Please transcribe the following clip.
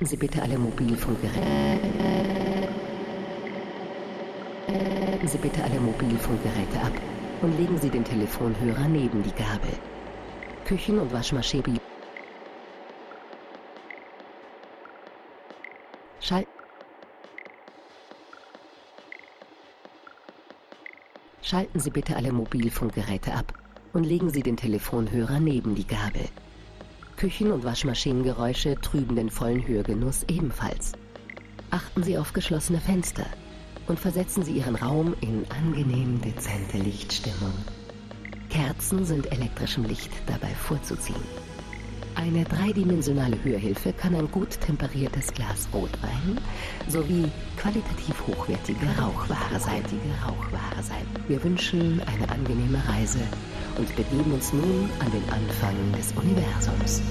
Sie bitte alle Mobilfunkgeräte. Sie bitte alle Mobilfunkgeräte ab und legen Sie den Telefonhörer neben die Gabel. Küchen- und Waschmaschine. Schal Schalten Sie bitte alle Mobilfunkgeräte ab und legen Sie den Telefonhörer neben die Gabel. Küchen- und Waschmaschinengeräusche trüben den vollen Hörgenuss ebenfalls. Achten Sie auf geschlossene Fenster und versetzen Sie Ihren Raum in angenehm dezente Lichtstimmung. Kerzen sind elektrischem Licht dabei vorzuziehen. Eine dreidimensionale Hörhilfe kann ein gut temperiertes Glas Rotwein sowie qualitativ hochwertige Rauchware sein. Rauchware sein. Wir wünschen eine angenehme Reise und begeben uns nun an den Anfang des Universums.